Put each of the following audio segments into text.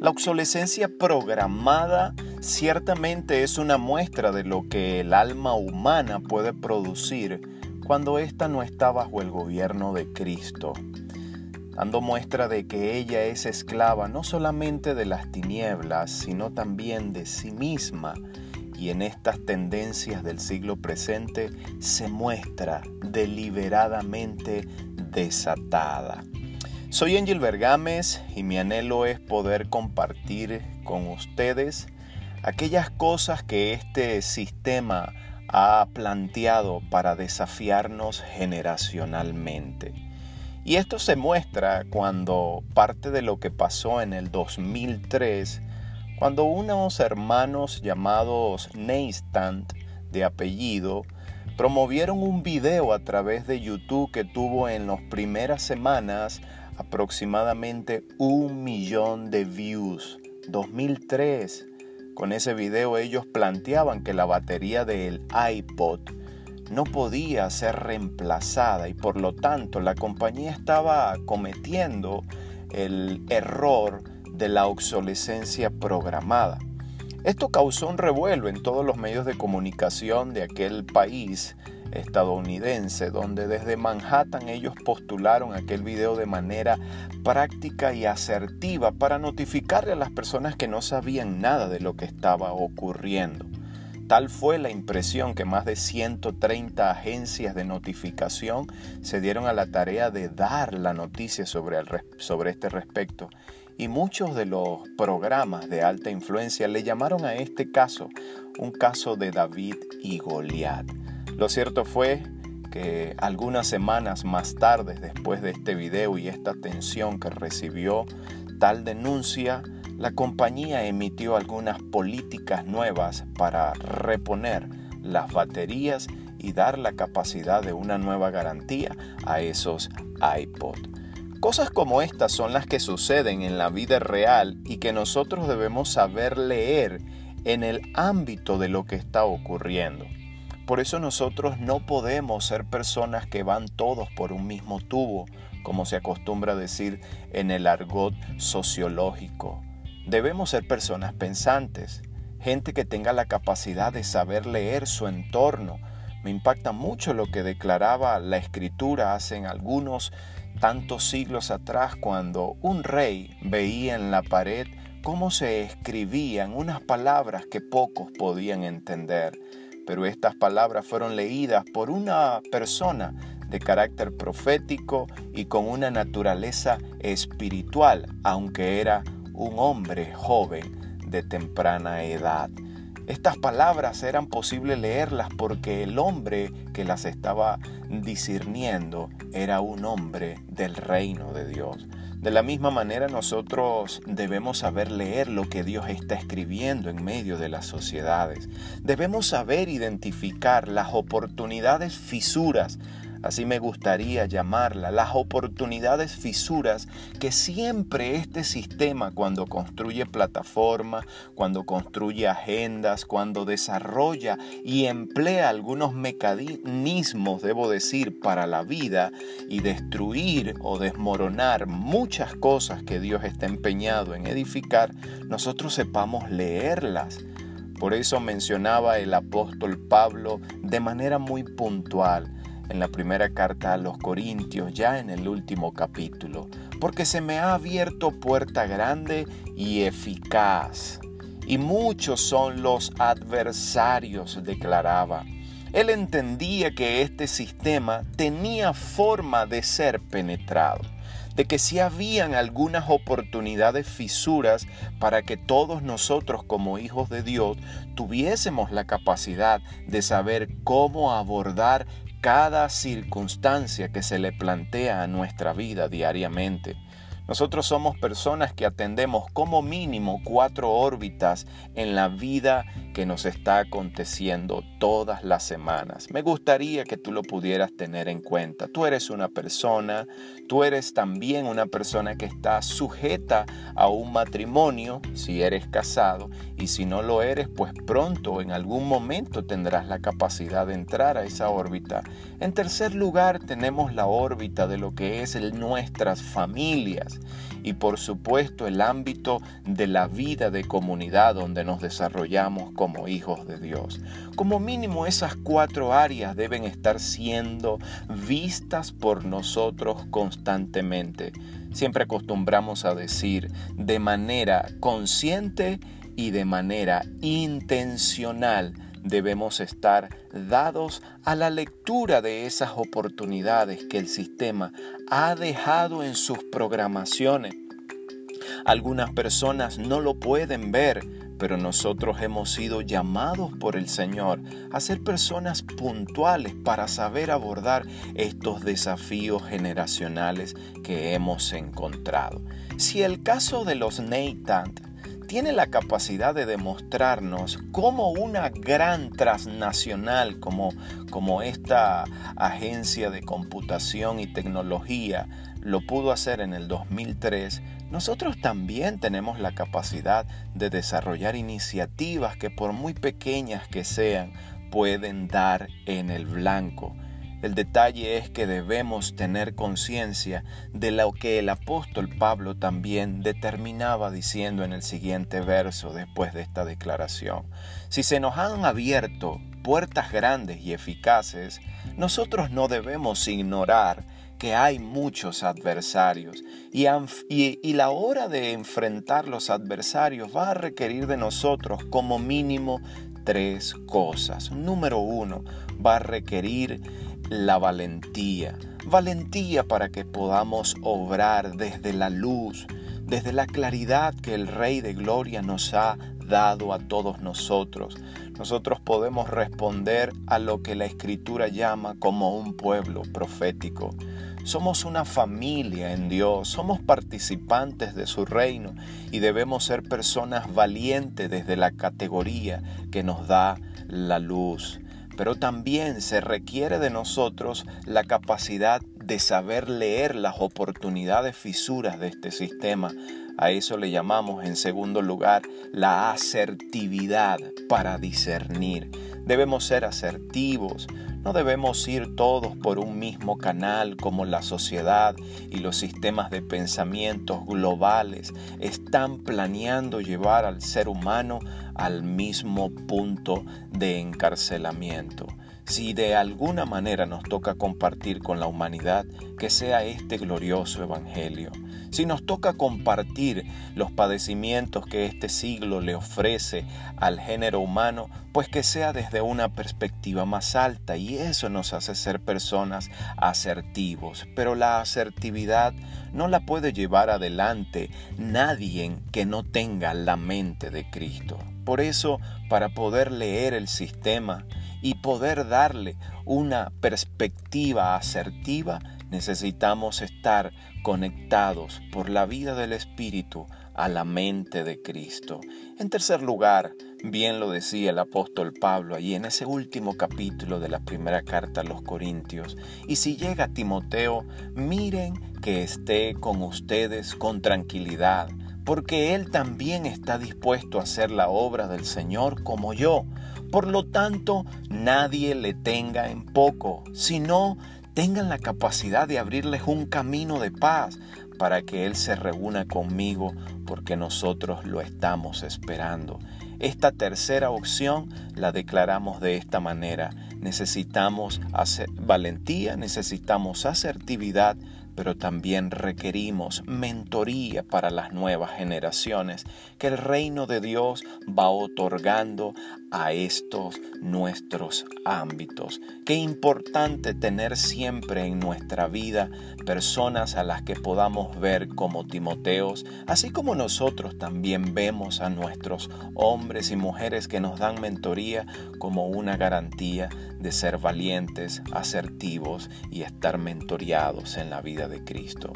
La obsolescencia programada ciertamente es una muestra de lo que el alma humana puede producir cuando ésta no está bajo el gobierno de Cristo, dando muestra de que ella es esclava no solamente de las tinieblas, sino también de sí misma y en estas tendencias del siglo presente se muestra deliberadamente desatada. Soy Angel Bergames y mi anhelo es poder compartir con ustedes aquellas cosas que este sistema ha planteado para desafiarnos generacionalmente. Y esto se muestra cuando parte de lo que pasó en el 2003 cuando unos hermanos llamados Neistant, de apellido, promovieron un video a través de YouTube que tuvo en las primeras semanas aproximadamente un millón de views. 2003. Con ese video ellos planteaban que la batería del iPod no podía ser reemplazada y por lo tanto la compañía estaba cometiendo el error de la obsolescencia programada. Esto causó un revuelo en todos los medios de comunicación de aquel país estadounidense, donde desde Manhattan ellos postularon aquel video de manera práctica y asertiva para notificarle a las personas que no sabían nada de lo que estaba ocurriendo. Tal fue la impresión que más de 130 agencias de notificación se dieron a la tarea de dar la noticia sobre, sobre este respecto y muchos de los programas de alta influencia le llamaron a este caso un caso de David y Goliat. Lo cierto fue que algunas semanas más tarde, después de este video y esta atención que recibió tal denuncia, la compañía emitió algunas políticas nuevas para reponer las baterías y dar la capacidad de una nueva garantía a esos iPod. Cosas como estas son las que suceden en la vida real y que nosotros debemos saber leer en el ámbito de lo que está ocurriendo. Por eso nosotros no podemos ser personas que van todos por un mismo tubo, como se acostumbra decir en el argot sociológico. Debemos ser personas pensantes, gente que tenga la capacidad de saber leer su entorno. Me impacta mucho lo que declaraba la escritura hace algunos tantos siglos atrás cuando un rey veía en la pared cómo se escribían unas palabras que pocos podían entender, pero estas palabras fueron leídas por una persona de carácter profético y con una naturaleza espiritual, aunque era un hombre joven de temprana edad. Estas palabras eran posible leerlas porque el hombre que las estaba discerniendo era un hombre del reino de Dios. De la misma manera nosotros debemos saber leer lo que Dios está escribiendo en medio de las sociedades. Debemos saber identificar las oportunidades fisuras así me gustaría llamarla, las oportunidades fisuras que siempre este sistema cuando construye plataformas, cuando construye agendas, cuando desarrolla y emplea algunos mecanismos, debo decir, para la vida y destruir o desmoronar muchas cosas que Dios está empeñado en edificar, nosotros sepamos leerlas. Por eso mencionaba el apóstol Pablo de manera muy puntual en la primera carta a los Corintios, ya en el último capítulo, porque se me ha abierto puerta grande y eficaz, y muchos son los adversarios, declaraba. Él entendía que este sistema tenía forma de ser penetrado, de que si habían algunas oportunidades fisuras para que todos nosotros como hijos de Dios tuviésemos la capacidad de saber cómo abordar cada circunstancia que se le plantea a nuestra vida diariamente. Nosotros somos personas que atendemos como mínimo cuatro órbitas en la vida que nos está aconteciendo todas las semanas. Me gustaría que tú lo pudieras tener en cuenta. Tú eres una persona, tú eres también una persona que está sujeta a un matrimonio si eres casado y si no lo eres, pues pronto en algún momento tendrás la capacidad de entrar a esa órbita. En tercer lugar tenemos la órbita de lo que es nuestras familias y por supuesto el ámbito de la vida de comunidad donde nos desarrollamos como hijos de Dios. Como mínimo esas cuatro áreas deben estar siendo vistas por nosotros constantemente. Siempre acostumbramos a decir de manera consciente y de manera intencional debemos estar dados a la lectura de esas oportunidades que el sistema ha dejado en sus programaciones. Algunas personas no lo pueden ver, pero nosotros hemos sido llamados por el Señor a ser personas puntuales para saber abordar estos desafíos generacionales que hemos encontrado. Si el caso de los Neitant tiene la capacidad de demostrarnos cómo una gran transnacional como, como esta agencia de computación y tecnología lo pudo hacer en el 2003, nosotros también tenemos la capacidad de desarrollar iniciativas que por muy pequeñas que sean, pueden dar en el blanco el detalle es que debemos tener conciencia de lo que el apóstol Pablo también determinaba diciendo en el siguiente verso después de esta declaración. Si se nos han abierto puertas grandes y eficaces, nosotros no debemos ignorar que hay muchos adversarios y, y, la hora de enfrentar los adversarios va a requerir de nosotros como mínimo tres cosas. Número uno, va a requerir la valentía. Valentía para que podamos obrar desde la luz, desde la claridad que el Rey de Gloria nos ha dado a todos nosotros. Nosotros podemos responder a lo que la Escritura llama como un pueblo profético. Somos una familia en Dios, somos participantes de su reino y debemos ser personas valientes desde la categoría que nos da la luz pero también se requiere de nosotros la capacidad de saber leer las oportunidades fisuras de este sistema. A eso le llamamos en segundo lugar la asertividad para discernir. Debemos ser asertivos, no debemos ir todos por un mismo canal como la sociedad y los sistemas de pensamientos globales están planeando llevar al ser humano al mismo punto de encarcelamiento. Si de alguna manera nos toca compartir con la humanidad, que sea este glorioso Evangelio. Si nos toca compartir los padecimientos que este siglo le ofrece al género humano, pues que sea desde una perspectiva más alta y eso nos hace ser personas asertivos. Pero la asertividad no la puede llevar adelante nadie que no tenga la mente de Cristo. Por eso, para poder leer el sistema y poder darle una perspectiva asertiva, necesitamos estar conectados por la vida del Espíritu a la mente de Cristo. En tercer lugar, bien lo decía el apóstol Pablo allí en ese último capítulo de la primera carta a los Corintios, y si llega Timoteo, miren que esté con ustedes con tranquilidad, porque él también está dispuesto a hacer la obra del Señor como yo. Por lo tanto, nadie le tenga en poco, sino tengan la capacidad de abrirles un camino de paz para que Él se reúna conmigo porque nosotros lo estamos esperando. Esta tercera opción la declaramos de esta manera. Necesitamos valentía, necesitamos asertividad, pero también requerimos mentoría para las nuevas generaciones que el reino de Dios va otorgando a estos nuestros ámbitos. Qué importante tener siempre en nuestra vida personas a las que podamos ver como Timoteos, así como nosotros también vemos a nuestros hombres y mujeres que nos dan mentoría como una garantía de ser valientes, asertivos y estar mentoreados en la vida de Cristo.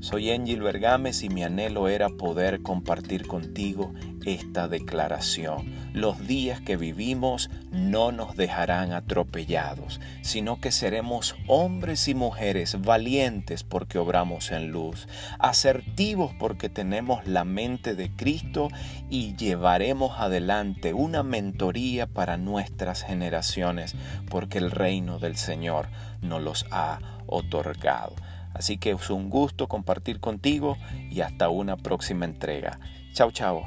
Soy Angel Bergames y mi anhelo era poder compartir contigo esta declaración. Los días que vivimos no nos dejarán atropellados, sino que seremos hombres y mujeres valientes porque obramos en luz, asertivos porque tenemos la mente de Cristo y llevaremos adelante una mentoría para nuestras generaciones porque el reino del Señor nos los ha otorgado. Así que es un gusto compartir contigo y hasta una próxima entrega. Chao, chao.